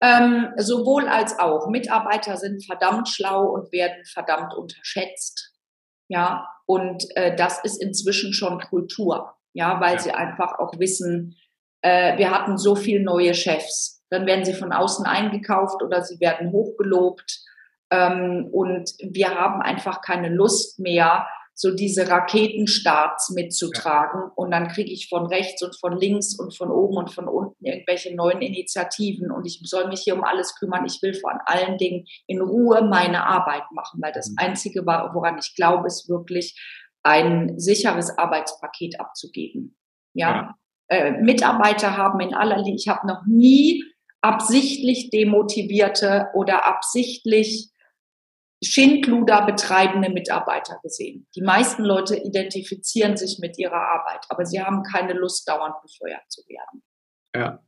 Ähm, sowohl als auch. Mitarbeiter sind verdammt schlau und werden verdammt unterschätzt. Ja, und äh, das ist inzwischen schon Kultur. Ja, weil ja. sie einfach auch wissen, äh, wir hatten so viele neue Chefs. Dann werden sie von außen eingekauft oder sie werden hochgelobt. Ähm, und wir haben einfach keine Lust mehr, so diese Raketenstarts mitzutragen. Ja. Und dann kriege ich von rechts und von links und von oben und von unten irgendwelche neuen Initiativen. Und ich soll mich hier um alles kümmern. Ich will vor allen Dingen in Ruhe meine Arbeit machen, weil das mhm. Einzige, woran ich glaube, ist wirklich ein sicheres Arbeitspaket abzugeben. Ja. ja. Äh, Mitarbeiter haben in aller Linie, ich habe noch nie absichtlich demotivierte oder absichtlich Schindluder betreibende Mitarbeiter gesehen. Die meisten Leute identifizieren sich mit ihrer Arbeit, aber sie haben keine Lust, dauernd befeuert zu werden. Ja.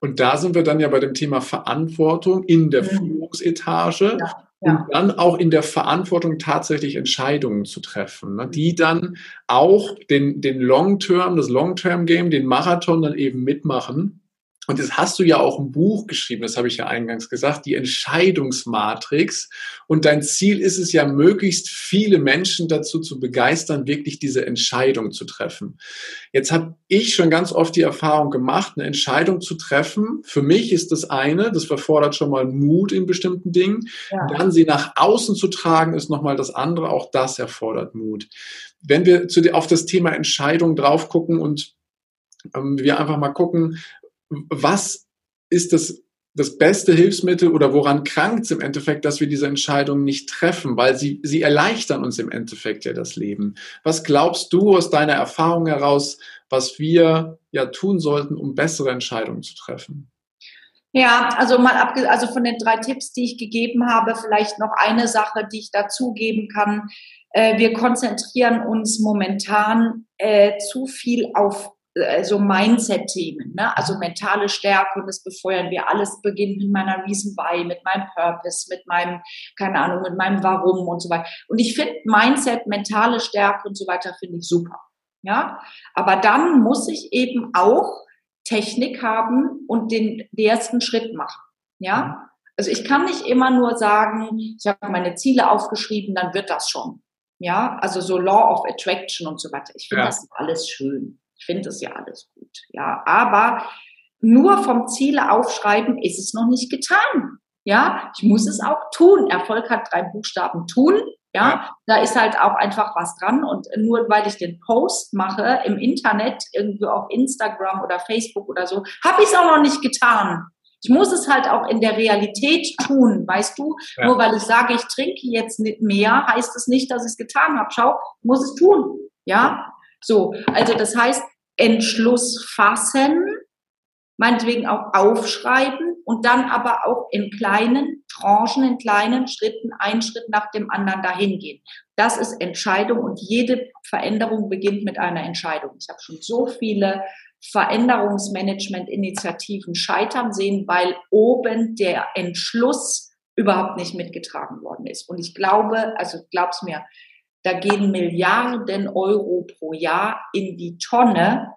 Und da sind wir dann ja bei dem Thema Verantwortung in der mhm. Führungsetage. Ja. Ja. Und dann auch in der Verantwortung tatsächlich Entscheidungen zu treffen, ne, die dann auch den, den Long-Term, das Long-Term-Game, den Marathon dann eben mitmachen und jetzt hast du ja auch ein Buch geschrieben, das habe ich ja eingangs gesagt, die Entscheidungsmatrix. Und dein Ziel ist es ja, möglichst viele Menschen dazu zu begeistern, wirklich diese Entscheidung zu treffen. Jetzt habe ich schon ganz oft die Erfahrung gemacht, eine Entscheidung zu treffen. Für mich ist das eine, das verfordert schon mal Mut in bestimmten Dingen. Ja. Dann sie nach außen zu tragen, ist nochmal das andere. Auch das erfordert Mut. Wenn wir zu, auf das Thema Entscheidung drauf gucken und ähm, wir einfach mal gucken, was ist das, das beste Hilfsmittel oder woran krankt es im Endeffekt, dass wir diese Entscheidung nicht treffen, weil sie, sie erleichtern uns im Endeffekt ja das Leben. Was glaubst du aus deiner Erfahrung heraus, was wir ja tun sollten, um bessere Entscheidungen zu treffen? Ja, also mal abge also von den drei Tipps, die ich gegeben habe, vielleicht noch eine Sache, die ich dazugeben kann. Äh, wir konzentrieren uns momentan äh, zu viel auf äh, so Mindset-Themen, ne? also mentale Stärke und das befeuern wir. Alles beginnt mit meiner Reason Why, mit meinem Purpose, mit meinem, keine Ahnung, mit meinem Warum und so weiter. Und ich finde Mindset, mentale Stärke und so weiter finde ich super. Ja, aber dann muss ich eben auch Technik haben und den, den ersten Schritt machen. Ja, also ich kann nicht immer nur sagen, ich habe meine Ziele aufgeschrieben, dann wird das schon. Ja, also so Law of Attraction und so weiter. Ich finde ja. das alles schön. Ich finde das ja alles gut. Ja, aber nur vom Ziele aufschreiben ist es noch nicht getan. Ja, ich muss es auch tun. Erfolg hat drei Buchstaben tun. Ja, ja, da ist halt auch einfach was dran. Und nur weil ich den Post mache im Internet, irgendwo auf Instagram oder Facebook oder so, habe ich es auch noch nicht getan. Ich muss es halt auch in der Realität tun, weißt du? Ja. Nur weil ich sage, ich trinke jetzt nicht mehr, heißt es nicht, dass ich es getan habe. Schau, muss es tun. Ja, so, also das heißt, Entschluss fassen, meinetwegen auch aufschreiben und dann aber auch in kleinen Tranchen, in kleinen Schritten, einen Schritt nach dem anderen dahin gehen. Das ist Entscheidung und jede Veränderung beginnt mit einer Entscheidung. Ich habe schon so viele Veränderungsmanagement-Initiativen scheitern sehen, weil oben der Entschluss überhaupt nicht mitgetragen worden ist. Und ich glaube, also glaub's mir, da gehen Milliarden Euro pro Jahr in die Tonne,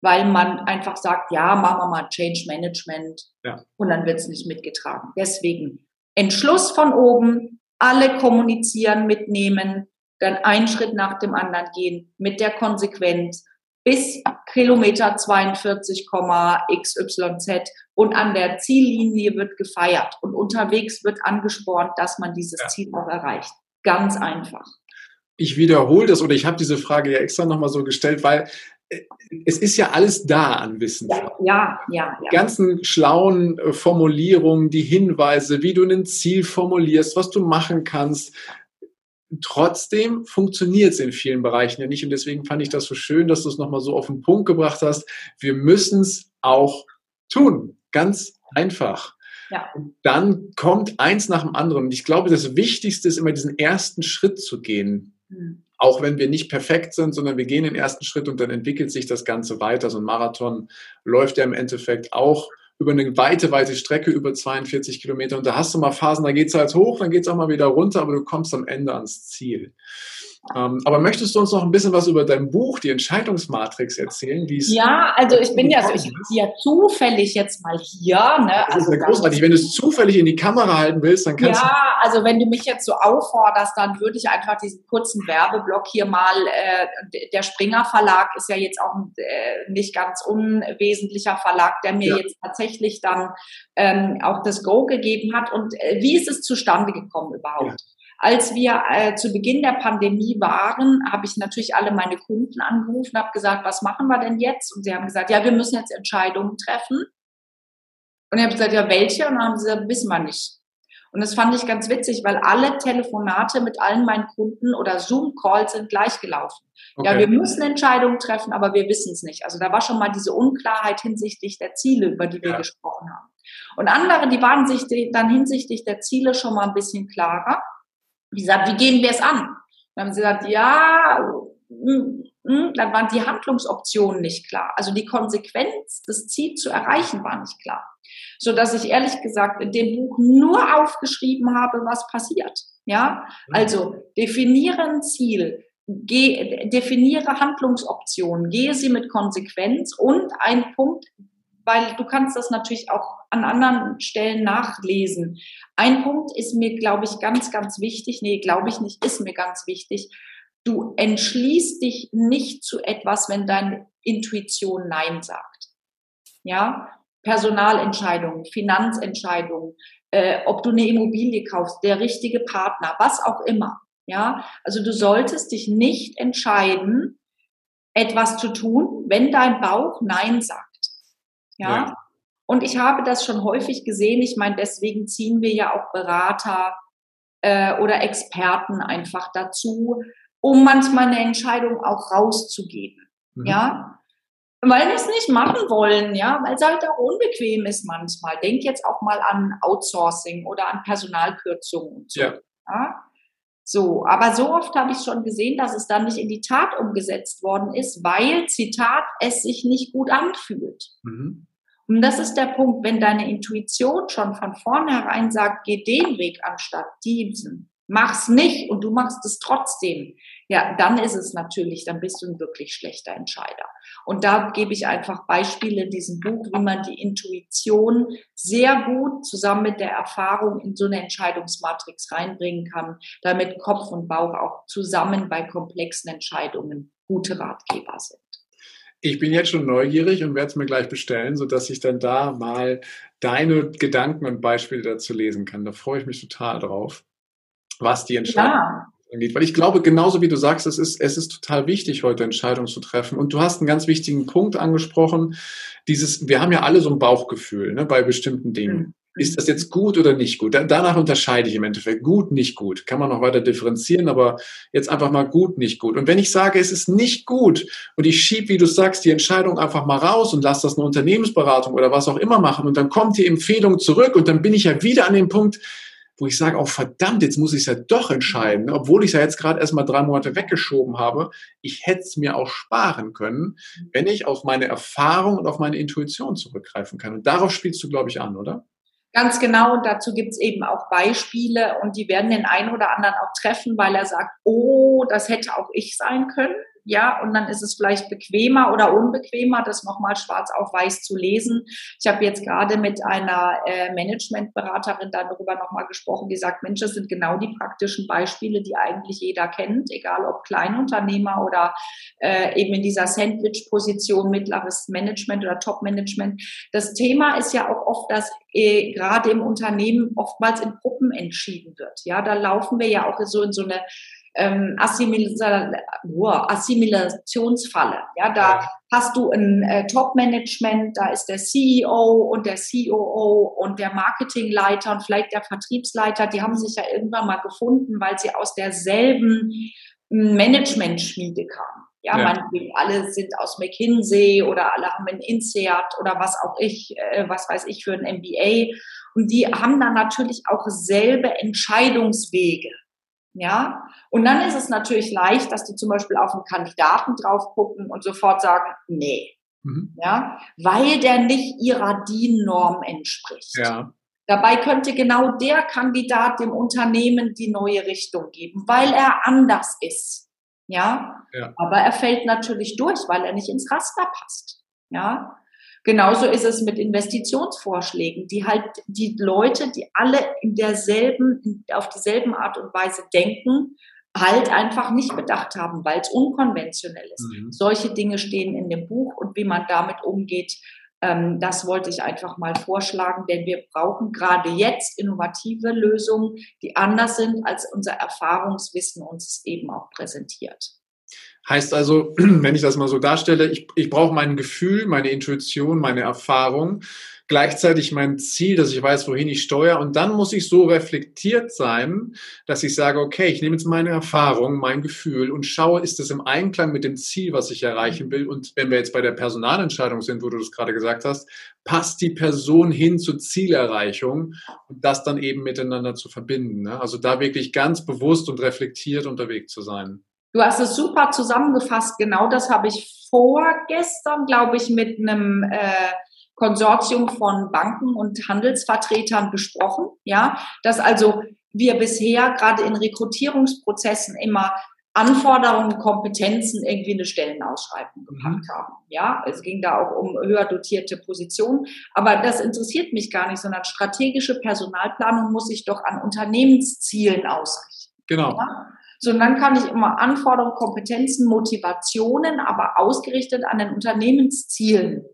weil man einfach sagt, ja, machen wir mal Change Management ja. und dann wird es nicht mitgetragen. Deswegen Entschluss von oben, alle kommunizieren, mitnehmen, dann einen Schritt nach dem anderen gehen mit der Konsequenz bis Kilometer 42,xyz und an der Ziellinie wird gefeiert und unterwegs wird angespornt, dass man dieses ja. Ziel auch erreicht. Ganz einfach ich wiederhole das oder ich habe diese Frage ja extra nochmal so gestellt, weil äh, es ist ja alles da an Wissen. Ja, ja, ja. Die ganzen schlauen äh, Formulierungen, die Hinweise, wie du ein Ziel formulierst, was du machen kannst. Trotzdem funktioniert es in vielen Bereichen ja nicht und deswegen fand ich das so schön, dass du es nochmal so auf den Punkt gebracht hast. Wir müssen es auch tun. Ganz einfach. Ja. Und dann kommt eins nach dem anderen. Und ich glaube, das Wichtigste ist immer diesen ersten Schritt zu gehen. Mhm. Auch wenn wir nicht perfekt sind, sondern wir gehen den ersten Schritt und dann entwickelt sich das Ganze weiter. So ein Marathon läuft ja im Endeffekt auch über eine weite, weite Strecke, über 42 Kilometer. Und da hast du mal Phasen, da geht es halt hoch, dann geht es auch mal wieder runter, aber du kommst am Ende ans Ziel. Ähm, aber möchtest du uns noch ein bisschen was über dein Buch, die Entscheidungsmatrix, erzählen? ja, also ich bin ja so, ich habe sie ja zufällig jetzt mal hier. Ne? Das also ist ja großartig. Wenn du es zufällig in die Kamera halten willst, dann kannst ja, du. Ja, also wenn du mich jetzt so aufforderst, dann würde ich einfach diesen kurzen Werbeblock hier mal. Äh, der Springer Verlag ist ja jetzt auch ein äh, nicht ganz unwesentlicher Verlag, der mir ja. jetzt tatsächlich dann ähm, auch das Go gegeben hat. Und äh, wie ist es zustande gekommen überhaupt? Ja. Als wir äh, zu Beginn der Pandemie waren, habe ich natürlich alle meine Kunden angerufen, habe gesagt, was machen wir denn jetzt? Und sie haben gesagt, ja, wir müssen jetzt Entscheidungen treffen. Und ich habe gesagt, ja, welche? Und dann haben sie gesagt, wissen wir nicht. Und das fand ich ganz witzig, weil alle Telefonate mit allen meinen Kunden oder Zoom-Calls sind gleich gelaufen. Okay. Ja, wir müssen Entscheidungen treffen, aber wir wissen es nicht. Also da war schon mal diese Unklarheit hinsichtlich der Ziele, über die wir ja. gesprochen haben. Und andere, die waren sich dann hinsichtlich der Ziele schon mal ein bisschen klarer. Wie gesagt, wie gehen wir es an? Dann haben sie gesagt, ja, mm, mm, dann waren die Handlungsoptionen nicht klar. Also die Konsequenz, das Ziel zu erreichen, war nicht klar. So dass ich ehrlich gesagt in dem Buch nur aufgeschrieben habe, was passiert. Ja, mhm. also definiere ein Ziel, geh, definiere Handlungsoptionen, gehe sie mit Konsequenz und ein Punkt, weil du kannst das natürlich auch an anderen Stellen nachlesen. Ein Punkt ist mir, glaube ich, ganz, ganz wichtig. Nee, glaube ich nicht, ist mir ganz wichtig. Du entschließt dich nicht zu etwas, wenn deine Intuition Nein sagt. Ja, Personalentscheidungen, Finanzentscheidungen, äh, ob du eine Immobilie kaufst, der richtige Partner, was auch immer. Ja, also du solltest dich nicht entscheiden, etwas zu tun, wenn dein Bauch Nein sagt. Ja? ja. Und ich habe das schon häufig gesehen. Ich meine, deswegen ziehen wir ja auch Berater äh, oder Experten einfach dazu, um manchmal eine Entscheidung auch rauszugeben. Mhm. Ja. Weil wir es nicht machen wollen, ja, weil es halt auch unbequem ist manchmal. Denk jetzt auch mal an Outsourcing oder an Personalkürzungen und so. Ja. ja? So, aber so oft habe ich schon gesehen, dass es dann nicht in die Tat umgesetzt worden ist, weil, Zitat, es sich nicht gut anfühlt. Mhm. Und das ist der Punkt, wenn deine Intuition schon von vornherein sagt, geh den Weg anstatt diesen, mach's nicht und du machst es trotzdem, ja, dann ist es natürlich, dann bist du ein wirklich schlechter Entscheider. Und da gebe ich einfach Beispiele in diesem Buch, wie man die Intuition sehr gut zusammen mit der Erfahrung in so eine Entscheidungsmatrix reinbringen kann, damit Kopf und Bauch auch zusammen bei komplexen Entscheidungen gute Ratgeber sind. Ich bin jetzt schon neugierig und werde es mir gleich bestellen, sodass ich dann da mal deine Gedanken und Beispiele dazu lesen kann. Da freue ich mich total drauf, was die Entscheidung ja. angeht. Weil ich glaube, genauso wie du sagst, es ist, es ist total wichtig, heute Entscheidungen zu treffen. Und du hast einen ganz wichtigen Punkt angesprochen. Dieses, wir haben ja alle so ein Bauchgefühl ne, bei bestimmten Dingen. Mhm. Ist das jetzt gut oder nicht gut? Danach unterscheide ich im Endeffekt. Gut, nicht gut. Kann man noch weiter differenzieren, aber jetzt einfach mal gut, nicht gut. Und wenn ich sage, es ist nicht gut und ich schiebe, wie du sagst, die Entscheidung einfach mal raus und lasse das eine Unternehmensberatung oder was auch immer machen und dann kommt die Empfehlung zurück und dann bin ich ja wieder an dem Punkt, wo ich sage, oh verdammt, jetzt muss ich es ja doch entscheiden, obwohl ich es ja jetzt gerade erst mal drei Monate weggeschoben habe. Ich hätte es mir auch sparen können, wenn ich auf meine Erfahrung und auf meine Intuition zurückgreifen kann. Und darauf spielst du, glaube ich, an, oder? Ganz genau, und dazu gibt es eben auch Beispiele und die werden den einen oder anderen auch treffen, weil er sagt, oh, das hätte auch ich sein können ja, und dann ist es vielleicht bequemer oder unbequemer, das nochmal schwarz auf weiß zu lesen. Ich habe jetzt gerade mit einer äh, Managementberaterin darüber nochmal gesprochen, die sagt, Mensch, das sind genau die praktischen Beispiele, die eigentlich jeder kennt, egal ob Kleinunternehmer oder äh, eben in dieser Sandwich-Position mittleres Management oder Top-Management. Das Thema ist ja auch oft, dass äh, gerade im Unternehmen oftmals in Gruppen entschieden wird. Ja, da laufen wir ja auch so in so eine ähm, Assimilationsfalle. Ja, da hast du ein äh, Top-Management, da ist der CEO und der COO und der Marketingleiter und vielleicht der Vertriebsleiter, die haben sich ja irgendwann mal gefunden, weil sie aus derselben hm, Management-Schmiede kamen. Ja, ja. Man, alle sind aus McKinsey oder alle haben ein INSEAD oder was auch ich, äh, was weiß ich für ein MBA. Und die haben dann natürlich auch selbe Entscheidungswege. Ja, und dann ist es natürlich leicht, dass die zum Beispiel auf einen Kandidaten drauf gucken und sofort sagen, nee. Mhm. Ja, weil der nicht ihrer DIN-Norm entspricht. Ja. Dabei könnte genau der Kandidat dem Unternehmen die neue Richtung geben, weil er anders ist. Ja? ja. Aber er fällt natürlich durch, weil er nicht ins Raster passt. Ja. Genauso ist es mit Investitionsvorschlägen, die halt die Leute, die alle in derselben, auf dieselben Art und Weise denken, halt einfach nicht bedacht haben, weil es unkonventionell ist. Mhm. Solche Dinge stehen in dem Buch und wie man damit umgeht, ähm, das wollte ich einfach mal vorschlagen, denn wir brauchen gerade jetzt innovative Lösungen, die anders sind, als unser Erfahrungswissen uns eben auch präsentiert. Heißt also, wenn ich das mal so darstelle, ich, ich brauche mein Gefühl, meine Intuition, meine Erfahrung, gleichzeitig mein Ziel, dass ich weiß, wohin ich steuere. Und dann muss ich so reflektiert sein, dass ich sage, okay, ich nehme jetzt meine Erfahrung, mein Gefühl und schaue, ist es im Einklang mit dem Ziel, was ich erreichen will. Und wenn wir jetzt bei der Personalentscheidung sind, wo du das gerade gesagt hast, passt die Person hin zur Zielerreichung und das dann eben miteinander zu verbinden. Ne? Also da wirklich ganz bewusst und reflektiert unterwegs zu sein. Du hast es super zusammengefasst. Genau das habe ich vorgestern, glaube ich, mit einem äh, Konsortium von Banken und Handelsvertretern besprochen. Ja, dass also wir bisher gerade in Rekrutierungsprozessen immer Anforderungen, Kompetenzen irgendwie eine Stellenausschreibung mhm. gepackt mhm. haben. Ja, es ging da auch um höher dotierte Positionen. Aber das interessiert mich gar nicht, sondern strategische Personalplanung muss sich doch an Unternehmenszielen ausrichten. Genau. Ja? So, und dann kann ich immer Anforderungen, Kompetenzen, Motivationen, aber ausgerichtet an den Unternehmenszielen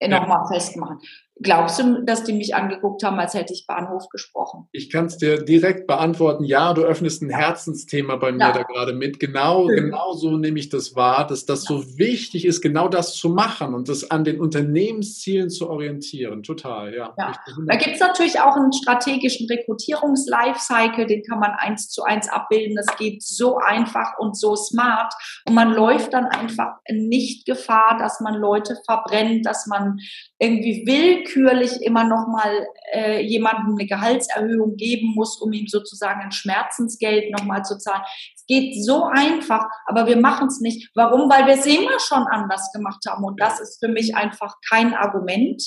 ja. nochmal festmachen. Glaubst du, dass die mich angeguckt haben, als hätte ich Bahnhof gesprochen? Ich kann es dir direkt beantworten. Ja, du öffnest ein Herzensthema bei mir ja. da gerade mit. Genau, Schön. genau so nehme ich das wahr, dass das ja. so wichtig ist, genau das zu machen und das an den Unternehmenszielen zu orientieren. Total, ja. ja. Da gibt es natürlich auch einen strategischen Rekrutierungs-Lifecycle, den kann man eins zu eins abbilden. Das geht so einfach und so smart. Und man läuft dann einfach nicht Gefahr, dass man Leute verbrennt, dass man irgendwie willkürlich immer noch mal äh, jemandem eine Gehaltserhöhung geben muss, um ihm sozusagen ein Schmerzensgeld noch mal zu zahlen. Es geht so einfach, aber wir machen es nicht. Warum? Weil wir es immer schon anders gemacht haben. Und das ist für mich einfach kein Argument.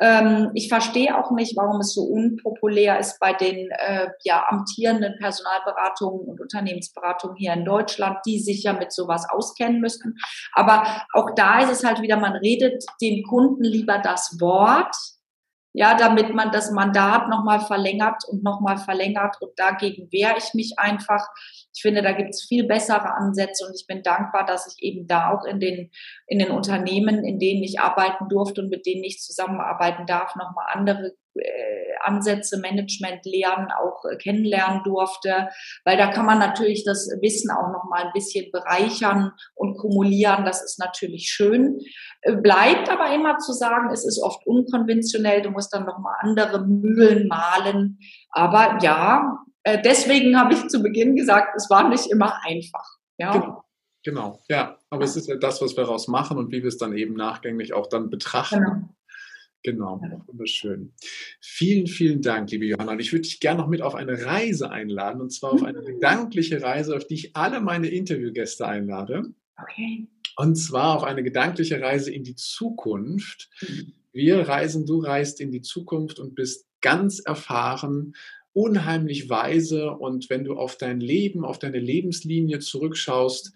Ähm, ich verstehe auch nicht, warum es so unpopulär ist bei den äh, ja, amtierenden Personalberatungen und Unternehmensberatungen hier in Deutschland, die sich ja mit sowas auskennen müssen. Aber auch da ist es halt wieder, man redet dem Kunden lieber das Wort, ja, damit man das Mandat nochmal verlängert und nochmal verlängert. Und dagegen wehre ich mich einfach. Ich finde, da gibt es viel bessere Ansätze und ich bin dankbar, dass ich eben da auch in den, in den Unternehmen, in denen ich arbeiten durfte und mit denen ich zusammenarbeiten darf, nochmal andere äh, Ansätze, Management lernen, auch äh, kennenlernen durfte, weil da kann man natürlich das Wissen auch noch mal ein bisschen bereichern und kumulieren. Das ist natürlich schön. Äh, bleibt aber immer zu sagen, es ist oft unkonventionell. Du musst dann noch mal andere Mühlen malen. Aber ja, deswegen habe ich zu Beginn gesagt, es war nicht immer einfach. Ja. Genau. Genau, ja, aber es ist ja das, was wir daraus machen und wie wir es dann eben nachgängig auch dann betrachten. Genau. Genau, wunderschön. Vielen, vielen Dank, liebe Johanna. Und ich würde dich gerne noch mit auf eine Reise einladen, und zwar auf eine mhm. gedankliche Reise, auf die ich alle meine Interviewgäste einlade. Okay. Und zwar auf eine gedankliche Reise in die Zukunft. Wir reisen, du reist in die Zukunft und bist ganz erfahren, unheimlich weise. Und wenn du auf dein Leben, auf deine Lebenslinie zurückschaust,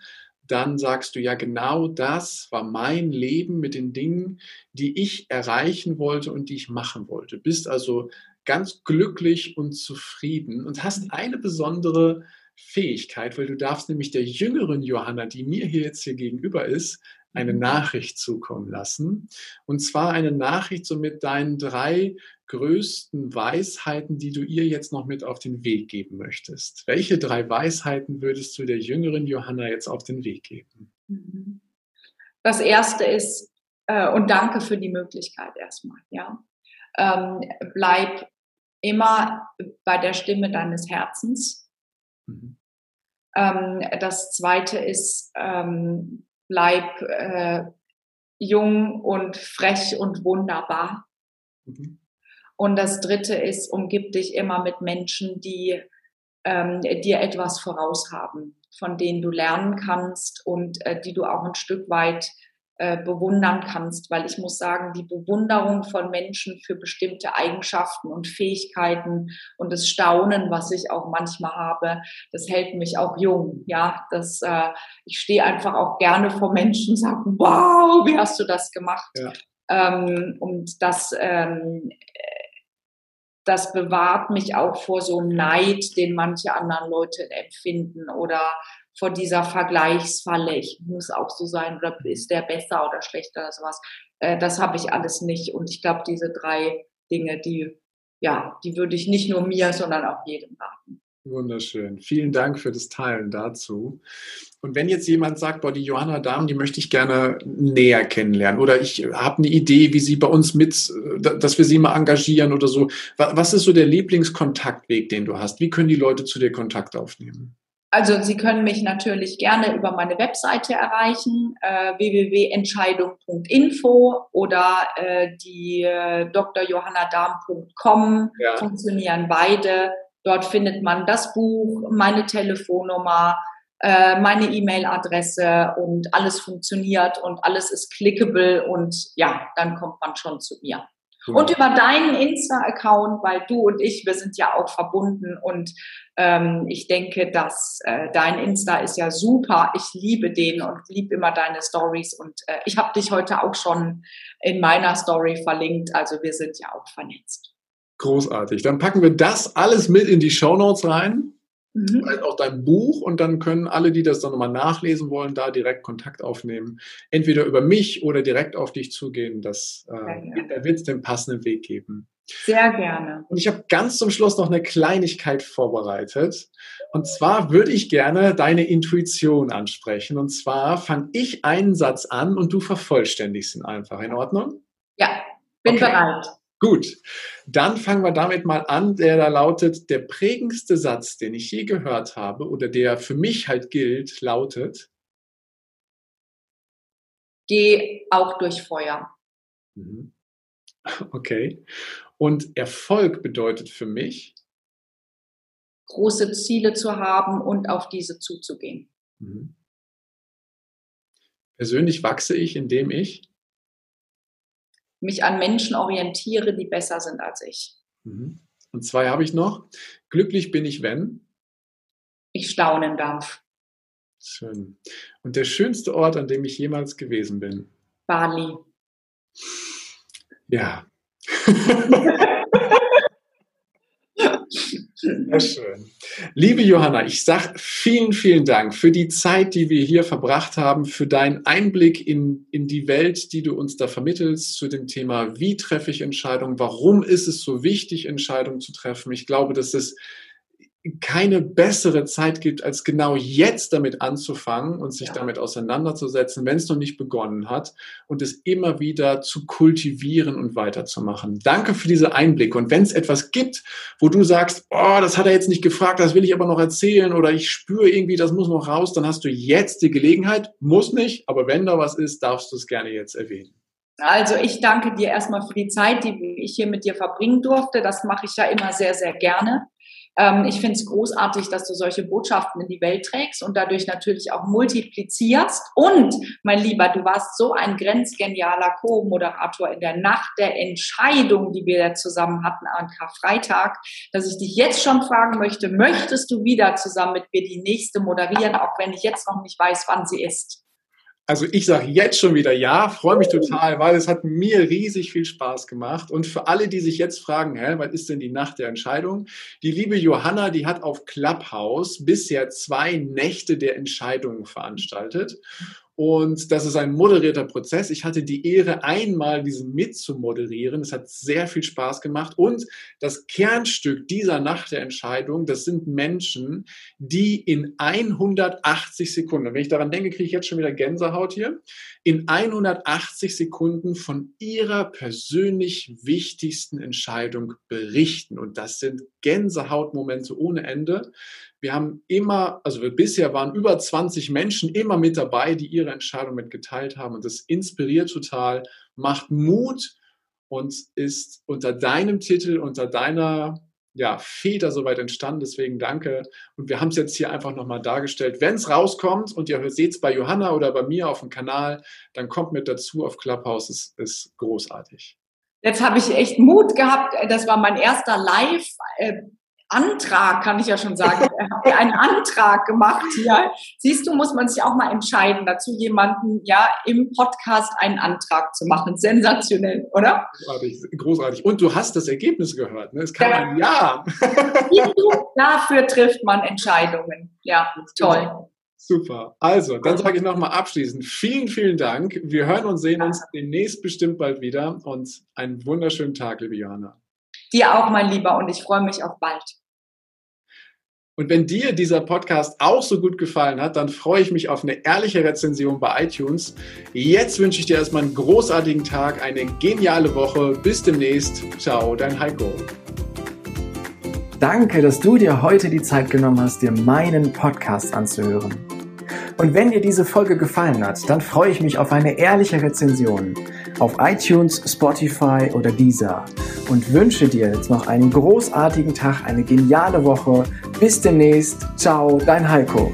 dann sagst du ja, genau das war mein Leben mit den Dingen, die ich erreichen wollte und die ich machen wollte. Bist also ganz glücklich und zufrieden und hast eine besondere Fähigkeit, weil du darfst nämlich der jüngeren Johanna, die mir hier jetzt hier gegenüber ist, eine mhm. Nachricht zukommen lassen. Und zwar eine Nachricht so mit deinen drei größten Weisheiten, die du ihr jetzt noch mit auf den Weg geben möchtest? Welche drei Weisheiten würdest du der jüngeren Johanna jetzt auf den Weg geben? Mhm. Das erste ist, äh, und danke für die Möglichkeit erstmal, ja. Ähm, bleib immer bei der Stimme deines Herzens. Mhm. Ähm, das zweite ist, ähm, bleib äh, jung und frech und wunderbar. Mhm. Und das dritte ist, umgib dich immer mit Menschen, die ähm, dir etwas voraus haben, von denen du lernen kannst und äh, die du auch ein Stück weit äh, bewundern kannst, weil ich muss sagen, die Bewunderung von Menschen für bestimmte Eigenschaften und Fähigkeiten und das Staunen, was ich auch manchmal habe, das hält mich auch jung. Ja, das, äh, ich stehe einfach auch gerne vor Menschen und sage, wow, wie hast du das gemacht? Ja. Ähm, und das, ähm, das bewahrt mich auch vor so einem Neid, den manche anderen Leute empfinden oder vor dieser Vergleichsfalle, ich muss auch so sein oder ist der besser oder schlechter oder sowas. Äh, das habe ich alles nicht. Und ich glaube, diese drei Dinge, die, ja, die würde ich nicht nur mir, sondern auch jedem raten. Wunderschön. Vielen Dank für das Teilen dazu. Und wenn jetzt jemand sagt, boah, die Johanna Dahm, die möchte ich gerne näher kennenlernen oder ich habe eine Idee, wie sie bei uns mit, dass wir sie mal engagieren oder so. Was ist so der Lieblingskontaktweg, den du hast? Wie können die Leute zu dir Kontakt aufnehmen? Also Sie können mich natürlich gerne über meine Webseite erreichen, äh, www.entscheidung.info oder äh, die äh, drjohannadam.com ja. funktionieren beide. Dort findet man das Buch, meine Telefonnummer, äh, meine E-Mail-Adresse und alles funktioniert und alles ist clickable und ja, dann kommt man schon zu mir. Und über deinen Insta-Account, weil du und ich, wir sind ja auch verbunden und ähm, ich denke, dass äh, dein Insta ist ja super. Ich liebe den und liebe immer deine Stories und äh, ich habe dich heute auch schon in meiner Story verlinkt. Also wir sind ja auch vernetzt. Großartig. Dann packen wir das alles mit in die Show Notes rein. Mhm. Halt auch dein Buch und dann können alle, die das dann nochmal nachlesen wollen, da direkt Kontakt aufnehmen. Entweder über mich oder direkt auf dich zugehen. Das, äh, da wird es den passenden Weg geben. Sehr gerne. Und ich habe ganz zum Schluss noch eine Kleinigkeit vorbereitet. Und zwar würde ich gerne deine Intuition ansprechen. Und zwar fange ich einen Satz an und du vervollständigst ihn einfach. In Ordnung? Ja, bin okay. bereit. Gut, dann fangen wir damit mal an, der da lautet, der prägendste Satz, den ich je gehört habe oder der für mich halt gilt, lautet. Geh auch durch Feuer. Mhm. Okay. Und Erfolg bedeutet für mich? Große Ziele zu haben und auf diese zuzugehen. Mhm. Persönlich wachse ich, indem ich? Mich an Menschen orientiere, die besser sind als ich. Mhm. Und zwei habe ich noch. Glücklich bin ich, wenn? Ich staunen darf. Schön. Und der schönste Ort, an dem ich jemals gewesen bin? Bali. Ja. Sehr schön. Liebe Johanna, ich sage vielen, vielen Dank für die Zeit, die wir hier verbracht haben, für deinen Einblick in, in die Welt, die du uns da vermittelst, zu dem Thema, wie treffe ich Entscheidungen, warum ist es so wichtig, Entscheidungen zu treffen. Ich glaube, dass es keine bessere Zeit gibt, als genau jetzt damit anzufangen und sich ja. damit auseinanderzusetzen, wenn es noch nicht begonnen hat und es immer wieder zu kultivieren und weiterzumachen. Danke für diese Einblicke. Und wenn es etwas gibt, wo du sagst, oh, das hat er jetzt nicht gefragt, das will ich aber noch erzählen oder ich spüre irgendwie, das muss noch raus, dann hast du jetzt die Gelegenheit, muss nicht, aber wenn da was ist, darfst du es gerne jetzt erwähnen. Also ich danke dir erstmal für die Zeit, die ich hier mit dir verbringen durfte. Das mache ich ja immer sehr, sehr gerne. Ähm, ich finde es großartig, dass du solche Botschaften in die Welt trägst und dadurch natürlich auch multiplizierst. Und, mein Lieber, du warst so ein grenzgenialer Co-Moderator in der Nacht der Entscheidung, die wir zusammen hatten an Karfreitag, dass ich dich jetzt schon fragen möchte, möchtest du wieder zusammen mit mir die nächste moderieren, auch wenn ich jetzt noch nicht weiß, wann sie ist? Also ich sage jetzt schon wieder ja, freue mich total, weil es hat mir riesig viel Spaß gemacht. Und für alle, die sich jetzt fragen, hä, was ist denn die Nacht der Entscheidung? Die liebe Johanna, die hat auf Clubhouse bisher zwei Nächte der Entscheidungen veranstaltet. Und das ist ein moderierter Prozess. Ich hatte die Ehre, einmal diesen mit zu moderieren. Es hat sehr viel Spaß gemacht. Und das Kernstück dieser Nacht der Entscheidung, das sind Menschen, die in 180 Sekunden, wenn ich daran denke, kriege ich jetzt schon wieder Gänsehaut hier, in 180 Sekunden von ihrer persönlich wichtigsten Entscheidung berichten. Und das sind Gänsehautmomente ohne Ende. Wir haben immer, also bisher waren über 20 Menschen immer mit dabei, die ihre Entscheidung mit geteilt haben. Und das inspiriert total, macht Mut und ist unter deinem Titel, unter deiner ja, Feder soweit entstanden. Deswegen danke. Und wir haben es jetzt hier einfach nochmal dargestellt. Wenn es rauskommt und ihr seht es bei Johanna oder bei mir auf dem Kanal, dann kommt mit dazu auf Clubhouse. Es ist großartig. Jetzt habe ich echt Mut gehabt. Das war mein erster Live. Antrag, kann ich ja schon sagen. Er hat einen Antrag gemacht hier. Siehst du, muss man sich auch mal entscheiden, dazu jemanden ja im Podcast einen Antrag zu machen. Sensationell, oder? Großartig, großartig. Und du hast das Ergebnis gehört. Ne? Es kam ja. ein Ja. Dafür trifft man Entscheidungen. Ja, toll. Super. Also, dann sage ich nochmal abschließend vielen, vielen Dank. Wir hören und sehen uns demnächst bestimmt bald wieder und einen wunderschönen Tag, liebe Johanna. Dir auch, mein Lieber, und ich freue mich auf bald. Und wenn dir dieser Podcast auch so gut gefallen hat, dann freue ich mich auf eine ehrliche Rezension bei iTunes. Jetzt wünsche ich dir erstmal einen großartigen Tag, eine geniale Woche. Bis demnächst. Ciao, dein Heiko. Danke, dass du dir heute die Zeit genommen hast, dir meinen Podcast anzuhören. Und wenn dir diese Folge gefallen hat, dann freue ich mich auf eine ehrliche Rezension auf iTunes, Spotify oder Deezer und wünsche dir jetzt noch einen großartigen Tag, eine geniale Woche. Bis demnächst. Ciao, dein Heiko.